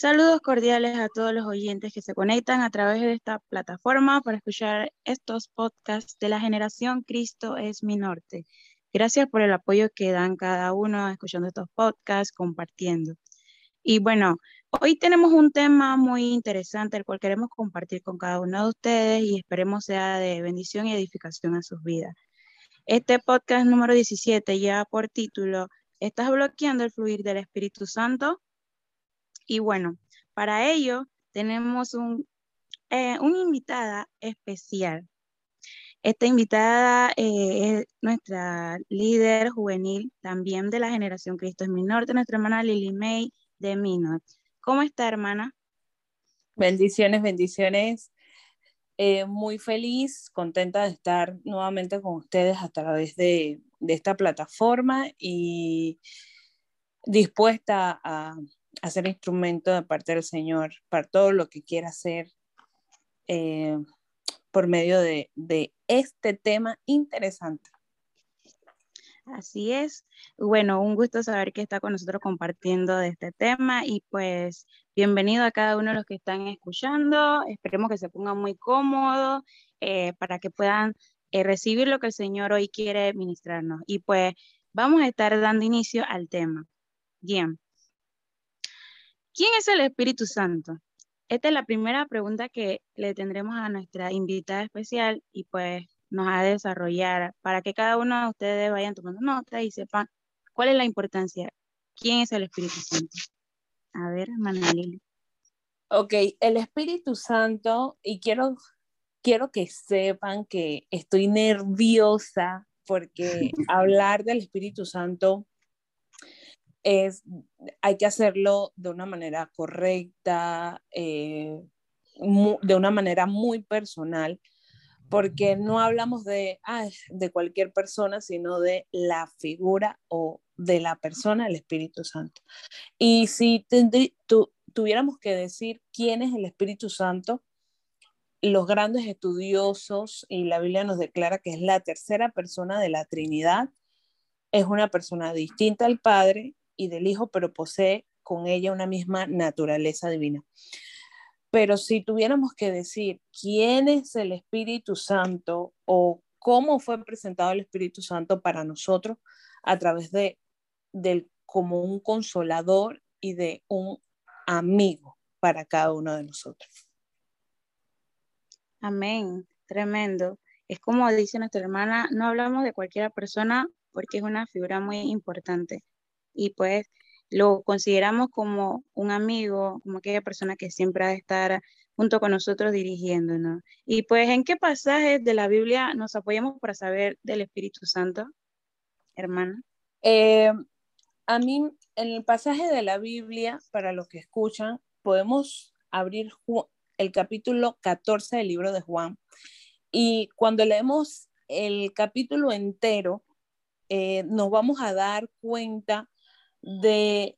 Saludos cordiales a todos los oyentes que se conectan a través de esta plataforma para escuchar estos podcasts de la generación Cristo es mi norte. Gracias por el apoyo que dan cada uno escuchando estos podcasts, compartiendo. Y bueno, hoy tenemos un tema muy interesante, el cual queremos compartir con cada uno de ustedes y esperemos sea de bendición y edificación a sus vidas. Este podcast número 17 lleva por título ¿Estás bloqueando el fluir del Espíritu Santo? Y bueno, para ello tenemos un, eh, una invitada especial. Esta invitada eh, es nuestra líder juvenil, también de la generación Cristo es de nuestra hermana Lily May de Minor. ¿Cómo está, hermana? Bendiciones, bendiciones. Eh, muy feliz, contenta de estar nuevamente con ustedes a través de, de esta plataforma y dispuesta a, hacer instrumento de parte del Señor para todo lo que quiera hacer eh, por medio de, de este tema interesante. Así es. Bueno, un gusto saber que está con nosotros compartiendo de este tema y pues bienvenido a cada uno de los que están escuchando. Esperemos que se pongan muy cómodos eh, para que puedan eh, recibir lo que el Señor hoy quiere ministrarnos. Y pues vamos a estar dando inicio al tema. Bien. ¿Quién es el Espíritu Santo? Esta es la primera pregunta que le tendremos a nuestra invitada especial y pues nos ha de desarrollar para que cada uno de ustedes vayan tomando nota y sepan cuál es la importancia. ¿Quién es el Espíritu Santo? A ver, Manalili. Ok, el Espíritu Santo, y quiero, quiero que sepan que estoy nerviosa porque hablar del Espíritu Santo es, hay que hacerlo de una manera correcta, eh, de una manera muy personal, porque no hablamos de, de cualquier persona, sino de la figura o de la persona del Espíritu Santo. Y si tuviéramos que decir quién es el Espíritu Santo, los grandes estudiosos, y la Biblia nos declara que es la tercera persona de la Trinidad, es una persona distinta al Padre, y del Hijo, pero posee con ella una misma naturaleza divina. Pero si tuviéramos que decir quién es el Espíritu Santo o cómo fue presentado el Espíritu Santo para nosotros a través de del como un consolador y de un amigo para cada uno de nosotros. Amén, tremendo. Es como dice nuestra hermana, no hablamos de cualquier persona porque es una figura muy importante y pues lo consideramos como un amigo, como aquella persona que siempre ha de estar junto con nosotros dirigiéndonos. Y pues, ¿en qué pasajes de la Biblia nos apoyamos para saber del Espíritu Santo, hermana? Eh, a mí, en el pasaje de la Biblia, para los que escuchan, podemos abrir el capítulo 14 del libro de Juan. Y cuando leemos el capítulo entero, eh, nos vamos a dar cuenta de,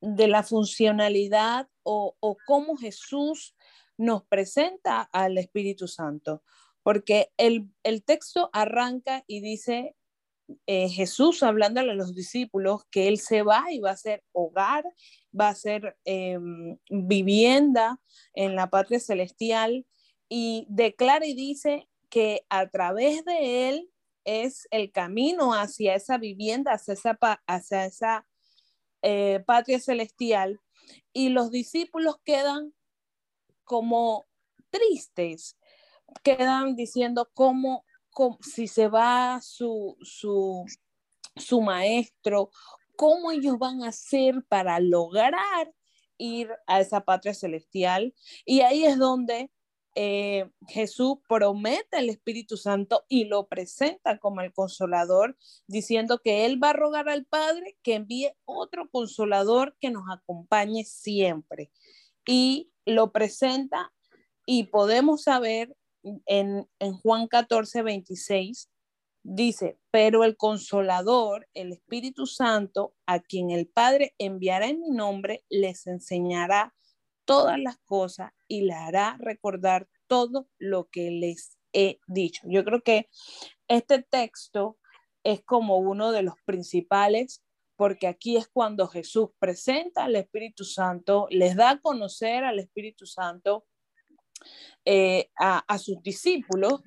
la funcionalidad o, cómo Jesús nos presenta al Espíritu Santo. Porque el, texto arranca y dice eh, Jesús hablándole a los discípulos que Él se va y va a ser hogar, va a ser em, vivienda en la patria celestial y declara y dice que a través de Él es el camino hacia esa vivienda, hacia esa, hacia esa eh, patria celestial y los discípulos quedan como tristes, quedan diciendo cómo, si se va su, su, su maestro, cómo ellos van a hacer para lograr ir a esa patria celestial. Y ahí es donde eh, Jesús promete el Espíritu Santo y lo presenta como el consolador, diciendo que Él va a rogar al Padre que envíe otro consolador que nos acompañe siempre. Y lo presenta y podemos saber en, en Juan 14, 26, dice, pero el consolador, el Espíritu Santo, a quien el Padre enviará en mi nombre, les enseñará todas las cosas y le hará recordar todo lo que les he dicho. Yo creo que este texto es como uno de los principales porque aquí es cuando Jesús presenta al Espíritu Santo, les da a conocer al Espíritu Santo eh, a, sus discípulos,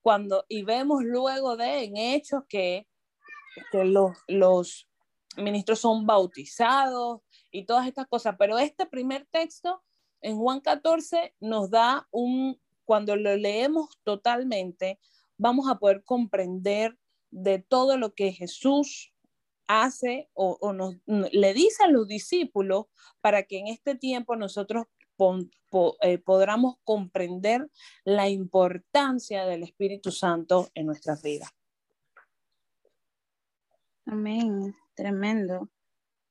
cuando, y vemos luego de en Hechos que, que los, los ministros son bautizados y todas estas cosas, pero este primer texto en Juan 14 nos da un, cuando lo leemos totalmente, vamos a poder comprender de todo lo que Jesús hace o, nos, le dice a los discípulos para que en este tiempo nosotros eh, podamos comprender la importancia del Espíritu Santo en nuestras vidas. Amén, tremendo.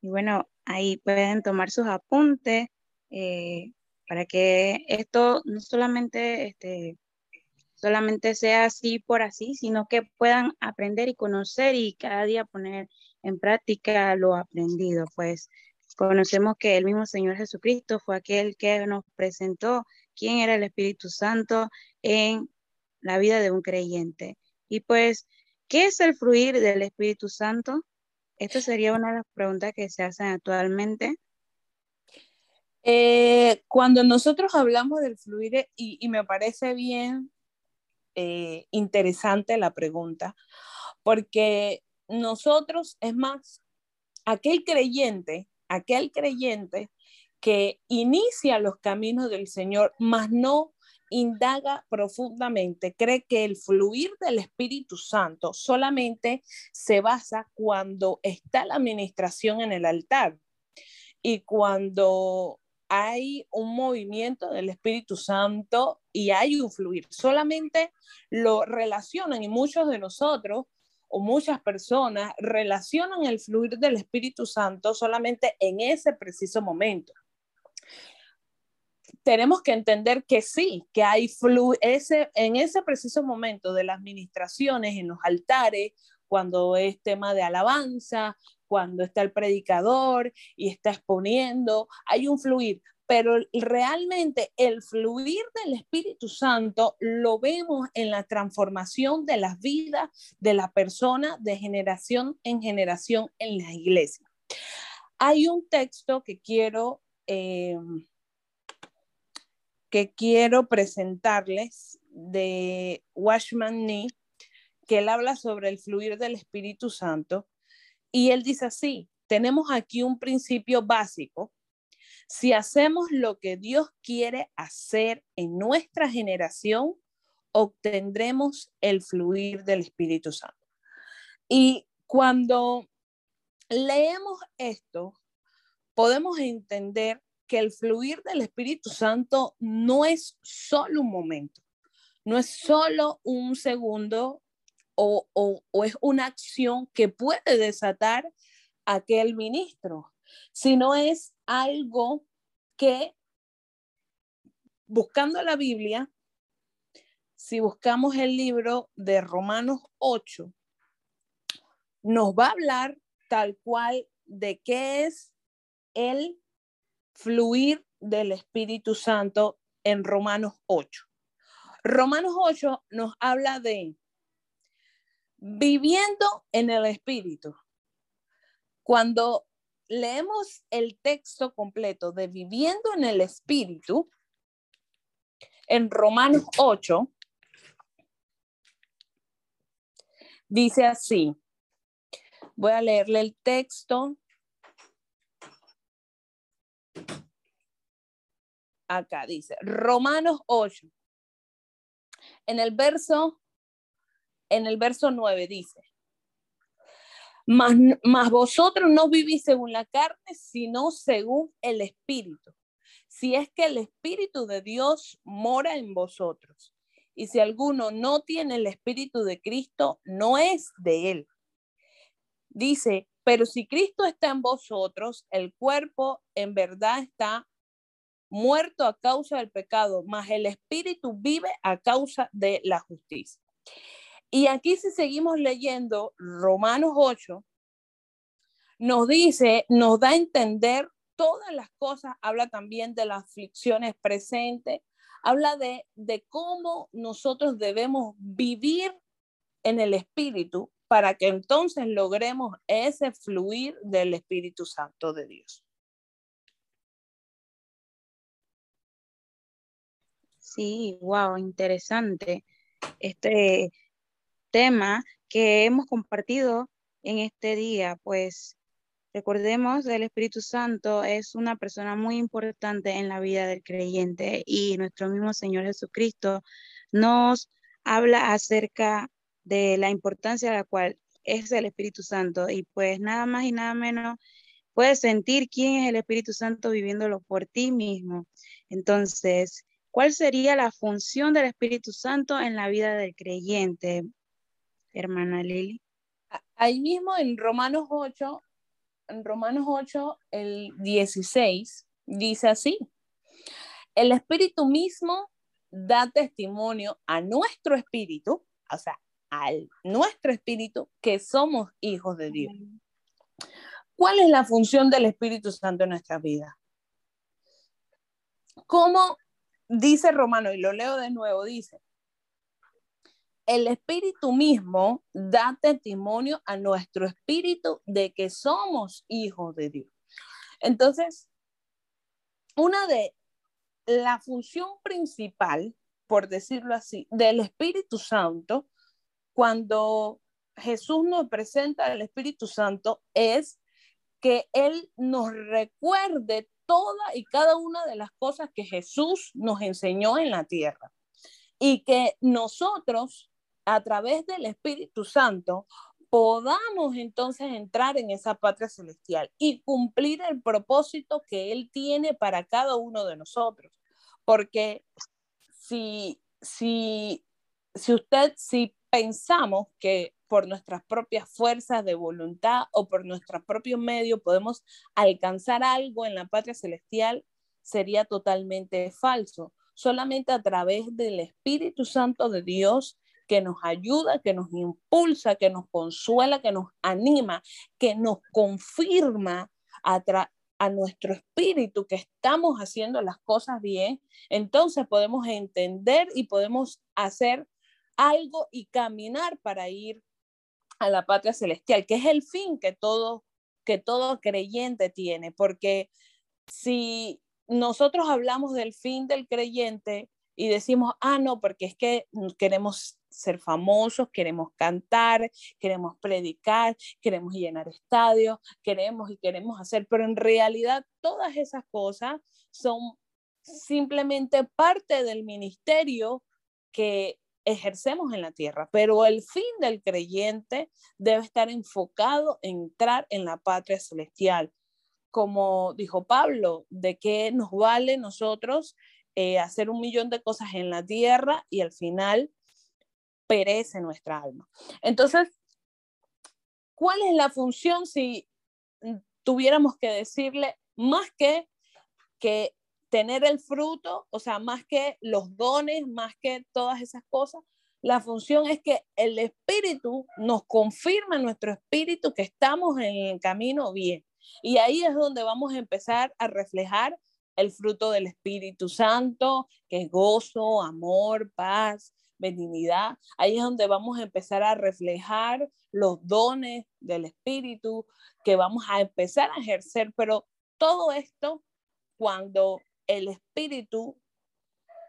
Y bueno, ahí pueden tomar sus apuntes eh, para que esto no solamente este, solamente sea así por así, sino que puedan aprender y conocer y cada día poner en práctica lo aprendido, pues conocemos que el mismo Señor Jesucristo fue aquel que nos presentó quién era el Espíritu Santo en la vida de un creyente. Y pues, ¿qué es el fluir del Espíritu Santo? Esta sería una de las preguntas que se hacen actualmente. Eh, cuando nosotros hablamos del fluir, y me parece bien eh, interesante la pregunta, porque nosotros, es más, aquel creyente, aquel creyente que inicia los caminos del Señor, mas no indaga profundamente, cree que el fluir del Espíritu Santo solamente se basa cuando está la administración en el altar. Y cuando hay un movimiento del Espíritu Santo y hay un fluir. Solamente lo relacionan y muchos de nosotros o muchas personas relacionan el fluir del Espíritu Santo solamente en ese preciso momento. Tenemos que entender que sí, que hay flu ese, en ese preciso momento de las ministraciones en los altares, cuando es tema de alabanza, cuando está el predicador y está exponiendo, hay un fluir, pero realmente el fluir del Espíritu Santo lo vemos en la transformación de las vidas de la persona de generación en generación en la iglesia. Hay un texto que quiero, eh, que quiero presentarles de Washman Nee, que él habla sobre el fluir del Espíritu Santo y él dice así, tenemos aquí un principio básico. Si hacemos lo que Dios quiere hacer en nuestra generación, obtendremos el fluir del Espíritu Santo. Y cuando leemos esto, podemos entender que el fluir del Espíritu Santo no es solo un momento, no es solo un segundo o, es una acción que puede desatar aquel ministro, sino es algo que, buscando la Biblia, si buscamos el libro de Romanos 8, nos va a hablar tal cual de qué es el fluir del Espíritu Santo en Romanos 8. Romanos 8 nos habla de viviendo en el Espíritu. Cuando leemos el texto completo de viviendo en el Espíritu, en Romanos 8, dice así, voy a leerle el texto. Acá dice, Romanos 8, en el verso en el verso 9 dice, mas, vosotros no vivís según la carne, sino según el Espíritu. Si es que el Espíritu de Dios mora en vosotros. Y si alguno no tiene el Espíritu de Cristo, no es de él. Dice, pero si Cristo está en vosotros, el cuerpo en verdad está muerto a causa del pecado, mas el Espíritu vive a causa de la justicia. Y aquí si seguimos leyendo Romanos 8, nos dice, nos da a entender todas las cosas, habla también de las aflicciones presentes, habla de, de cómo nosotros debemos vivir en el espíritu para que entonces logremos ese fluir del Espíritu Santo de Dios. Sí, wow, interesante este tema que hemos compartido en este día, pues recordemos el Espíritu Santo es una persona muy importante en la vida del creyente y nuestro mismo Señor Jesucristo nos habla acerca de la importancia de la cual es el Espíritu Santo y pues nada más y nada menos puedes sentir quién es el Espíritu Santo viviéndolo por ti mismo. Entonces, ¿Cuál sería la función del Espíritu Santo en la vida del creyente, hermana Lili? Ahí mismo en Romanos 8, en Romanos 8, el 16, dice así, el Espíritu mismo da testimonio a nuestro espíritu, o sea, al nuestro espíritu, que somos hijos de Dios. ¿Cuál es la función del Espíritu Santo en nuestra vida? ¿Cómo dice Romano, y lo leo de nuevo, dice, el espíritu mismo da testimonio a nuestro espíritu de que somos hijos de Dios. Entonces, una de la función principal, por decirlo así, del Espíritu Santo, cuando Jesús nos presenta el Espíritu Santo, es que Él nos recuerde toda y cada una de las cosas que Jesús nos enseñó en la tierra. Y que nosotros, a través del Espíritu Santo, podamos entonces entrar en esa patria celestial y cumplir el propósito que Él tiene para cada uno de nosotros. Porque si, si, si usted, si pensamos que por nuestras propias fuerzas de voluntad o por nuestro propio medio podemos alcanzar algo en la patria celestial, sería totalmente falso. Solamente a través del Espíritu Santo de Dios que nos ayuda, que nos impulsa, que nos consuela, que nos anima, que nos confirma a, a nuestro espíritu que estamos haciendo las cosas bien, entonces podemos entender y podemos hacer algo y caminar para ir a la patria celestial, que es el fin que todo, que todo creyente tiene, porque si nosotros hablamos del fin del creyente y decimos, ah, no, porque es que queremos ser famosos, queremos cantar, queremos predicar, queremos llenar estadios, queremos y queremos hacer, pero en realidad todas esas cosas son simplemente parte del ministerio que ejercemos en la tierra, pero el fin del creyente debe estar enfocado en entrar en la patria celestial. Como dijo Pablo, ¿de qué nos vale nosotros eh, hacer un millón de cosas en la tierra y al final perece nuestra alma? Entonces, ¿cuál es la función si tuviéramos que decirle más que que tener el fruto, o sea, más que los dones, más que todas esas cosas, la función es que el espíritu nos confirma en nuestro espíritu que estamos en el camino bien. Y ahí es donde vamos a empezar a reflejar el fruto del Espíritu Santo, que es gozo, amor, paz, benignidad. Ahí es donde vamos a empezar a reflejar los dones del Espíritu que vamos a empezar a ejercer, pero todo esto cuando el Espíritu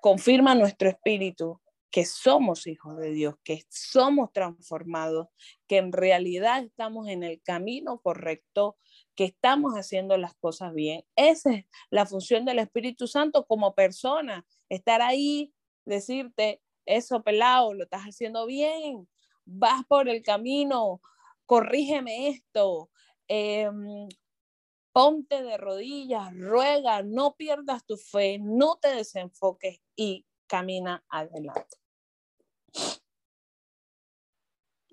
confirma nuestro espíritu que somos hijos de Dios, que somos transformados, que en realidad estamos en el camino correcto, que estamos haciendo las cosas bien. Esa es la función del Espíritu Santo como persona, estar ahí, decirte, eso pelado, lo estás haciendo bien, vas por el camino, corrígeme esto, em, ponte de rodillas, ruega, no pierdas tu fe, no te desenfoques y camina adelante.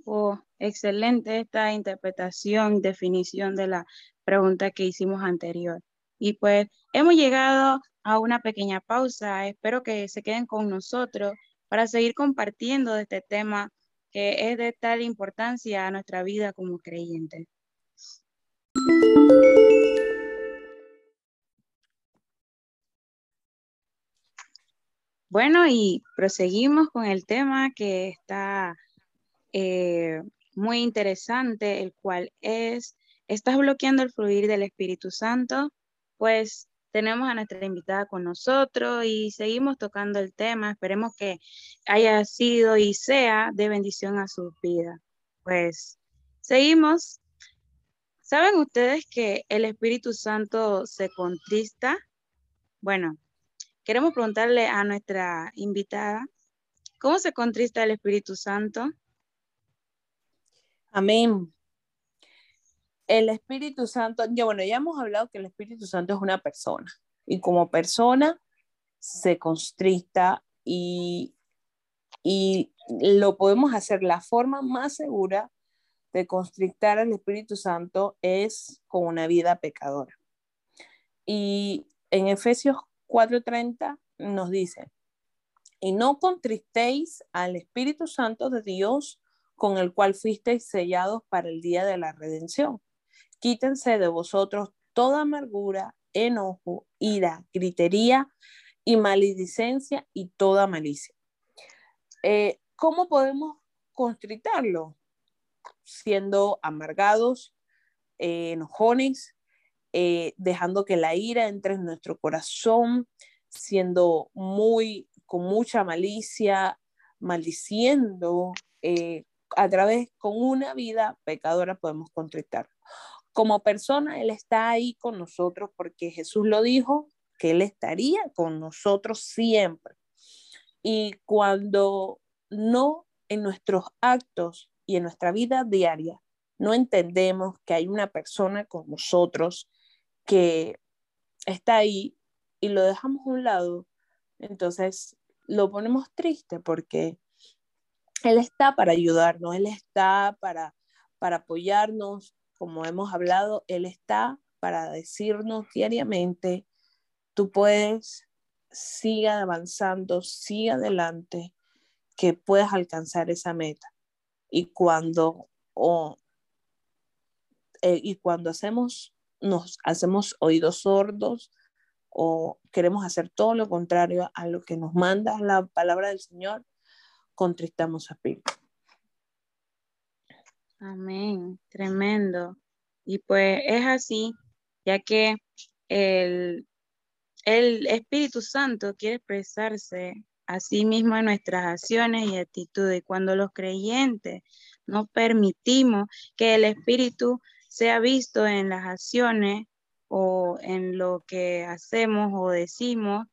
Oh, excelente esta interpretación, definición de la pregunta que hicimos anterior. Y pues hemos llegado a una pequeña pausa. Espero que se queden con nosotros para seguir compartiendo este tema que es de tal importancia a nuestra vida como creyentes. Bueno, y proseguimos con el tema que está eh, muy interesante, el cual es, ¿estás bloqueando el fluir del Espíritu Santo? Pues tenemos a nuestra invitada con nosotros y seguimos tocando el tema. Esperemos que haya sido y sea de bendición a su vida. Pues seguimos. ¿Saben ustedes que el Espíritu Santo se contrista? Bueno, queremos preguntarle a nuestra invitada, ¿cómo se contrista el Espíritu Santo? Amén el Espíritu Santo, ya bueno, ya hemos hablado que el Espíritu Santo es una persona y como persona se constrista y, y lo podemos hacer. La forma más segura de constrictar al Espíritu Santo es con una vida pecadora. Y en Efesios 4:30 nos dice, y no contristéis al Espíritu Santo de Dios con el cual fuisteis sellados para el día de la redención. Quítense de vosotros toda amargura, enojo, ira, gritería y maledicencia y toda malicia. Eh, ¿Cómo podemos constritarlo? Siendo amargados, eh, enojones, eh, dejando que la ira entre en nuestro corazón, siendo muy, con mucha malicia, maldiciendo, a través, con una vida pecadora podemos contritar como persona, Él está ahí con nosotros porque Jesús lo dijo, que Él estaría con nosotros siempre. Y cuando no en nuestros actos y en nuestra vida diaria no entendemos que hay una persona con nosotros que está ahí y lo dejamos a un lado, entonces lo ponemos triste porque Él está para ayudarnos, Él está para, para apoyarnos, como hemos hablado, Él está para decirnos diariamente, tú puedes, siga avanzando, siga adelante, que puedas alcanzar esa meta. Y cuando, eh, y cuando hacemos, nos hacemos oídos sordos o queremos hacer todo lo contrario a lo que nos manda la palabra del Señor, contristamos a Espíritu. Amén, tremendo. Y pues es así, ya que el, el Espíritu Santo quiere expresarse a sí mismo en nuestras acciones y actitudes. Cuando los creyentes no permitimos que el Espíritu sea visto en las acciones o en lo que hacemos o decimos,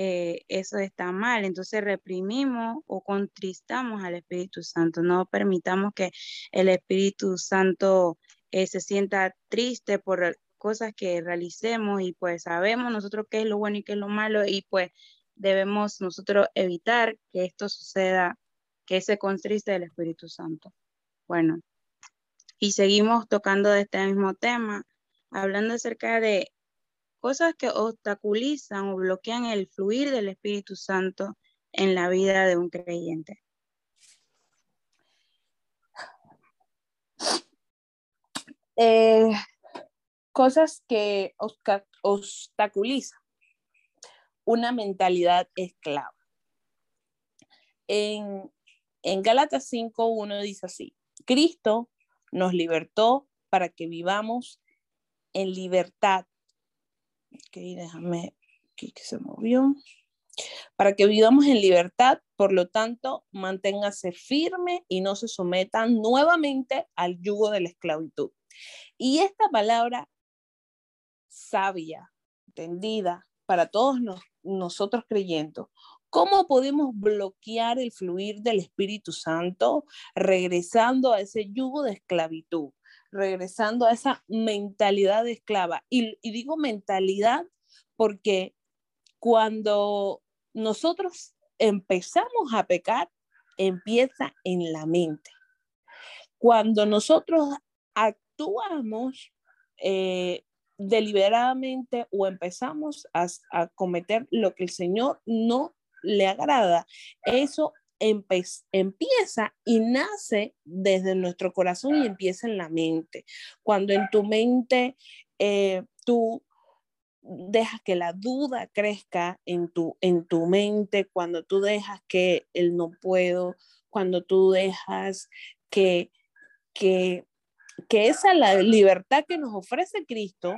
eh, eso está mal. Entonces reprimimos o contristamos al Espíritu Santo. No permitamos que el Espíritu Santo eh, se sienta triste por cosas que realicemos y pues sabemos nosotros qué es lo bueno y qué es lo malo y pues debemos nosotros evitar que esto suceda, que se contriste el Espíritu Santo. Bueno, y seguimos tocando de este mismo tema, hablando acerca de cosas que obstaculizan o bloquean el fluir del Espíritu Santo en la vida de un creyente. Eh, cosas que obstaculizan una mentalidad esclava. En, en Gálatas 5.1 dice así, Cristo nos libertó para que vivamos en libertad Ok, déjame que se movió. Para que vivamos en libertad, por lo tanto, manténgase firme y no se sometan nuevamente al yugo de la esclavitud. Y esta palabra sabia, entendida para todos nosotros creyendo, ¿Cómo podemos bloquear el fluir del Espíritu Santo regresando a ese yugo de esclavitud? Regresando a esa mentalidad de esclava. Y, digo mentalidad porque cuando nosotros empezamos a pecar, empieza en la mente. Cuando nosotros actuamos eh, deliberadamente o empezamos a, a, cometer lo que el Señor no le agrada, eso empieza y nace desde nuestro corazón y empieza en la mente. Cuando en tu mente eh, tú dejas que la duda crezca en tu, en tu mente, cuando tú dejas que el no puedo, cuando tú dejas que que, que esa la libertad que nos ofrece Cristo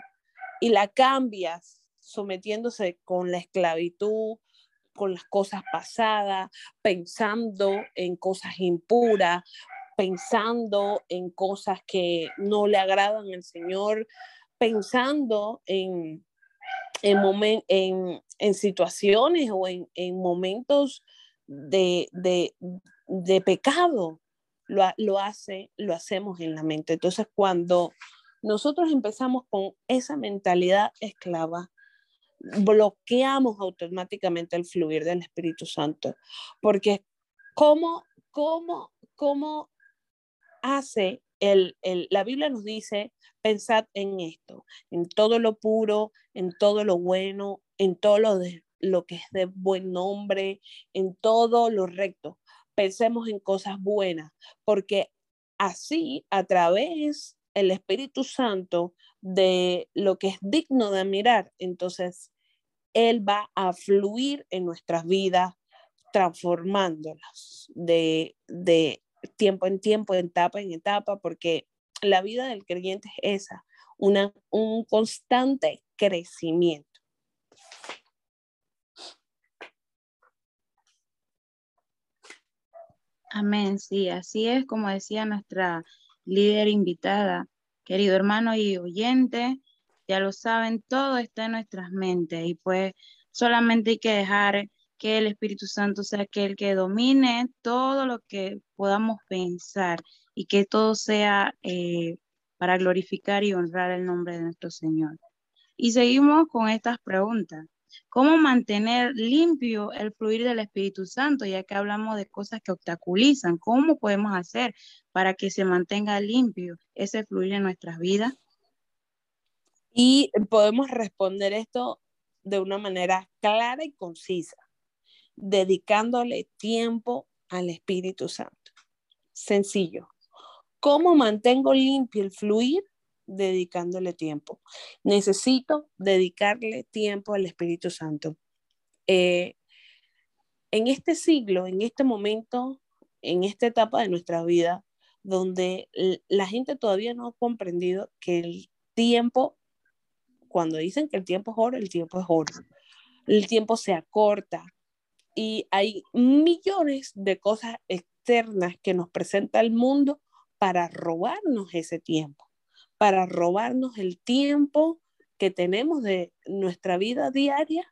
y la cambias sometiéndose con la esclavitud, con las cosas pasadas, pensando en cosas impuras, pensando en cosas que no le agradan al Señor, pensando en, en, en, en situaciones o en, en momentos de, de, de pecado. Lo, lo, hace, lo hacemos en la mente. Entonces, cuando nosotros empezamos con esa mentalidad esclava, bloqueamos automáticamente el fluir del Espíritu Santo. Porque ¿cómo, cómo, cómo hace el, el, la Biblia nos dice, pensad en esto, en todo lo puro, en todo lo bueno, en todo lo, de, lo que es de buen nombre, en todo lo recto. Pensemos en cosas buenas, porque así a través el Espíritu Santo de lo que es digno de mirar, entonces Él va a fluir en nuestras vidas, transformándolas de, de tiempo en tiempo, de etapa en etapa, porque la vida del creyente es esa, una, un constante crecimiento. Amén, sí, así es como decía nuestra líder invitada. Querido hermano y oyente, ya lo saben, todo está en nuestras mentes y pues solamente hay que dejar que el Espíritu Santo sea aquel que domine todo lo que podamos pensar y que todo sea eh, para glorificar y honrar el nombre de nuestro Señor. Y seguimos con estas preguntas. ¿Cómo mantener limpio el fluir del Espíritu Santo? Ya que hablamos de cosas que obstaculizan, ¿cómo podemos hacer para que se mantenga limpio ese fluir en nuestras vidas? Y podemos responder esto de una manera clara y concisa, dedicándole tiempo al Espíritu Santo. Sencillo. ¿Cómo mantengo limpio el fluir? Dedicándole tiempo. Necesito dedicarle tiempo al Espíritu Santo. Eh, en este siglo, en este momento, en esta etapa de nuestra vida, donde la gente todavía no ha comprendido que el tiempo, cuando dicen que el tiempo es oro, el tiempo es oro. El tiempo se acorta y hay millones de cosas externas que nos presenta el mundo para robarnos ese tiempo para robarnos el tiempo que tenemos de nuestra vida diaria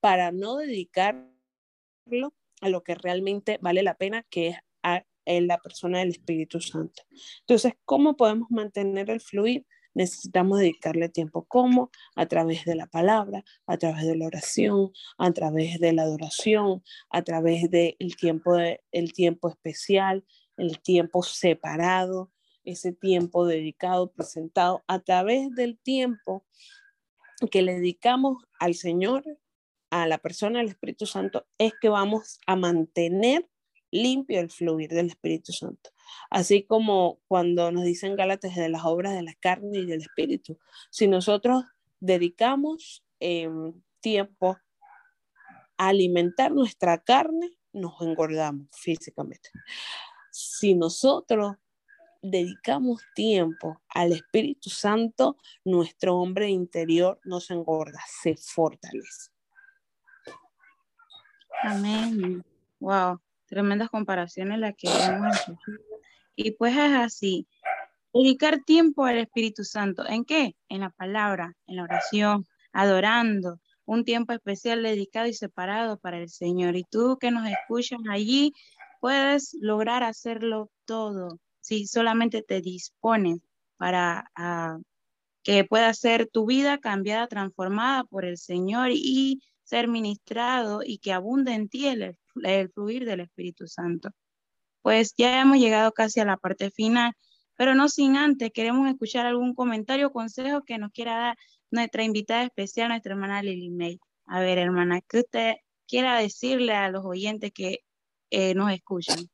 para no dedicarlo a lo que realmente vale la pena, que es a, la persona del Espíritu Santo. Entonces, ¿cómo podemos mantener el fluir? Necesitamos dedicarle tiempo. ¿Cómo? A través de la palabra, a través de la oración, a través de la adoración, a través del tiempo, de, el tiempo especial, el tiempo separado, ese tiempo dedicado, presentado a través del tiempo que le dedicamos al Señor, a la persona del Espíritu Santo, es que vamos a mantener limpio el fluir del Espíritu Santo. Así como cuando nos dicen Gálatas de las obras de la carne y del Espíritu. Si nosotros dedicamos em, tiempo a alimentar nuestra carne, nos engordamos físicamente. Si nosotros dedicamos tiempo al Espíritu Santo, nuestro hombre interior no se engorda, se fortalece. Amén. Wow, tremendas comparaciones las que hemos Y pues es así. Dedicar tiempo al Espíritu Santo. ¿En qué? En la palabra, en la oración, adorando. Un tiempo especial dedicado y separado para el Señor. Y tú que nos escuchas allí, puedes lograr hacerlo todo si solamente te dispones para ah, que pueda ser tu vida cambiada, transformada por el Señor y ser ministrado y que abunde en ti el, fluir del Espíritu Santo. Pues ya hemos llegado casi a la parte final, pero no sin antes, queremos escuchar algún comentario o consejo que nos quiera dar nuestra invitada especial, nuestra hermana Lily May. A ver, hermana, ¿qué usted quiera decirle a los oyentes que eh, nos escuchan?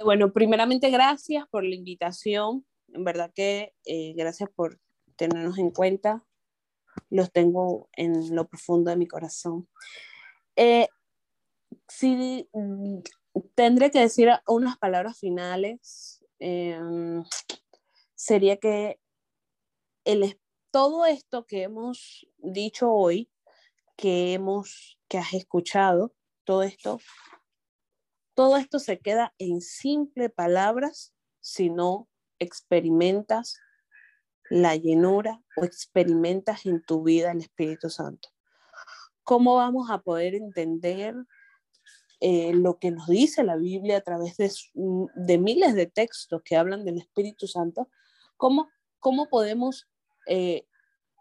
Eh, bueno, primeramente gracias por la invitación. En verdad que eh, gracias por tenernos en cuenta. Los tengo en lo profundo de mi corazón. Eh, sí, mm, tendré que decir unas palabras finales em, sería que el, todo esto que hemos dicho hoy, que hemos, que has escuchado, todo esto, todo esto se queda en simples palabras si no experimentas la llenura o experimentas en tu vida el Espíritu Santo. ¿Cómo vamos a poder entender eh, lo que nos dice la Biblia a través de, miles de textos que hablan del Espíritu Santo? ¿Cómo, podemos eh,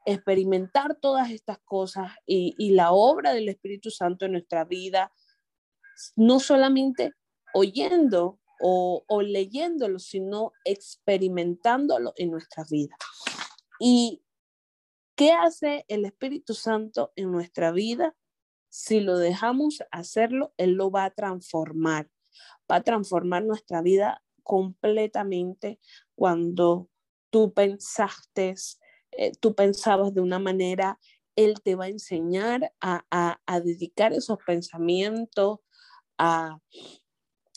experimentar todas estas cosas y la obra del Espíritu Santo en nuestra vida, no solamente oyendo o, leyéndolo, sino experimentándolo en nuestra vida. ¿Y qué hace el Espíritu Santo en nuestra vida? Si lo dejamos hacerlo, Él lo va a transformar, va a transformar nuestra vida completamente cuando tú pensaste eh, tú pensabas de una manera, Él te va a enseñar a, a, dedicar esos pensamientos a,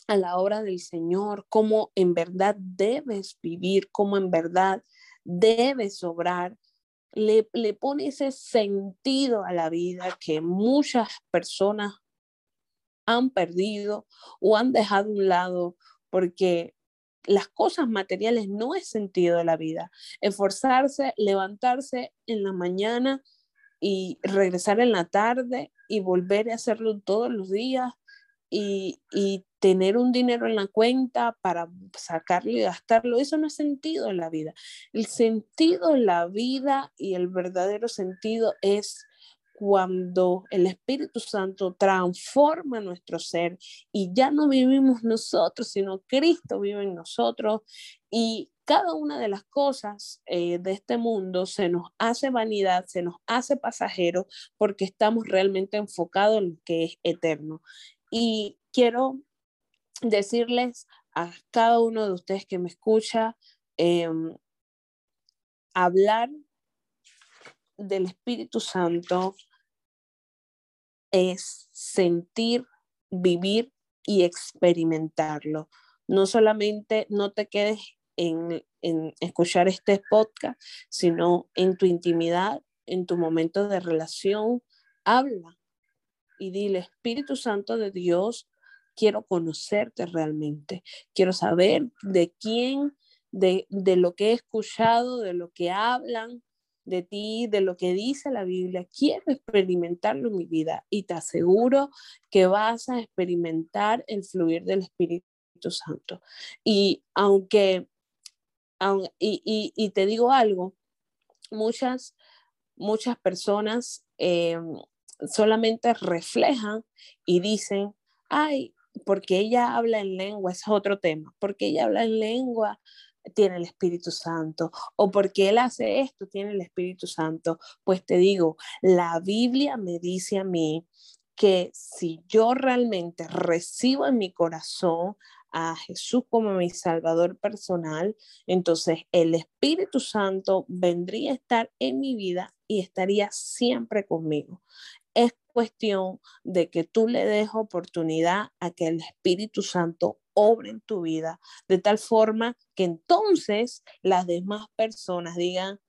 a la obra del Señor, cómo en verdad debes vivir, cómo en verdad debes obrar. Le, le pone ese sentido a la vida que muchas personas han perdido o han dejado a un lado porque las cosas materiales no es sentido de la vida. Esforzarse, levantarse en la mañana y regresar en la tarde y volver a hacerlo todos los días y, tener un dinero en la cuenta para sacarlo y gastarlo, eso no es sentido en la vida. El sentido de la vida y el verdadero sentido es cuando el Espíritu Santo transforma nuestro ser y ya no vivimos nosotros, sino Cristo vive en nosotros y cada una de las cosas eh, de este mundo se nos hace vanidad, se nos hace pasajero porque estamos realmente enfocados en lo que es eterno. Y quiero decirles a cada uno de ustedes que me escucha, em, hablar del Espíritu Santo es sentir, vivir y experimentarlo. No solamente no te quedes en, en escuchar este podcast, sino en tu intimidad, en tu momento de relación, habla y dile, Espíritu Santo de Dios, quiero conocerte realmente, quiero saber de quién, de, de lo que he escuchado, de lo que hablan, de ti, de lo que dice la Biblia. Quiero experimentarlo en mi vida y te aseguro que vas a experimentar el fluir del Espíritu Santo. Y aunque, y, te digo algo, muchas, muchas personas eh, solamente reflejan y dicen, ay, porque ella habla en lengua, es otro tema, porque ella habla en lengua, tiene el Espíritu Santo. O porque Él hace esto, tiene el Espíritu Santo. Pues te digo, la Biblia me dice a mí que si yo realmente recibo en mi corazón a Jesús como mi Salvador personal, entonces el Espíritu Santo vendría a estar en mi vida y estaría siempre conmigo. Es cuestión de que tú le des oportunidad a que el Espíritu Santo obre en tu vida, de tal forma que entonces las demás personas digan,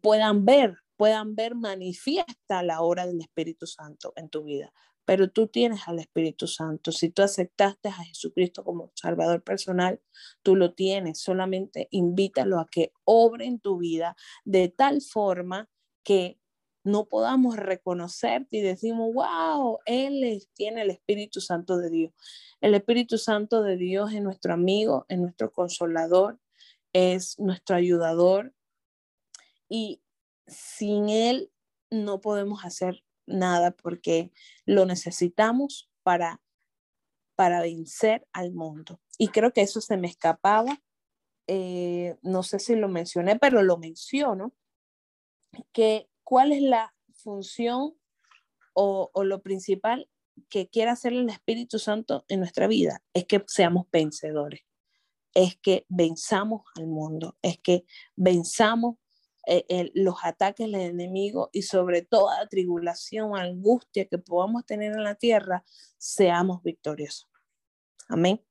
puedan ver, puedan ver manifiesta la obra del Espíritu Santo en tu vida. Pero tú tienes al Espíritu Santo. Si tú aceptaste a Jesucristo como Salvador personal, tú lo tienes. Solamente invítalo a que obre en tu vida de tal forma que no podamos reconocerte y decimos, wow, Él tiene el Espíritu Santo de Dios. El Espíritu Santo de Dios es nuestro amigo, es nuestro consolador, es nuestro ayudador y sin Él no podemos hacer nada porque lo necesitamos para, para vencer al mundo. Y creo que eso se me escapaba. Eh, no sé si lo mencioné, pero lo menciono, que cuál es la función o, lo principal que quiere hacer el Espíritu Santo en nuestra vida, es que seamos vencedores, es que venzamos al mundo, es que venzamos eh, los ataques del enemigo y sobre toda tribulación, angustia que podamos tener en la tierra, seamos victoriosos. Amén.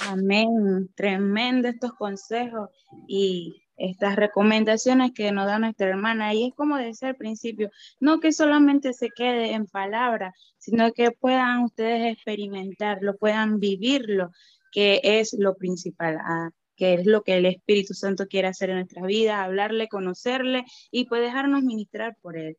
Amén. Tremendo estos consejos y estas recomendaciones que nos da nuestra hermana. Y es como decía al principio, no que solamente se quede en palabras, sino que puedan ustedes experimentarlo, puedan vivirlo, que es lo principal, ah, que es lo que el Espíritu Santo quiere hacer en nuestra vida, hablarle, conocerle y pues dejarnos ministrar por él.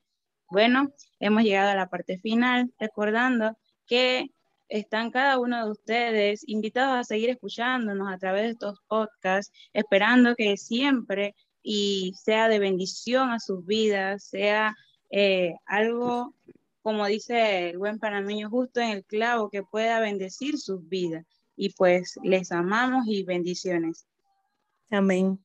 Bueno, hemos llegado a la parte final, recordando que están cada uno de ustedes invitados a seguir escuchándonos a través de estos podcasts, esperando que siempre y sea de bendición a sus vidas, sea eh, algo, como dice el buen panameño, justo en el clavo, que pueda bendecir sus vidas. Y pues les amamos y bendiciones. Amén.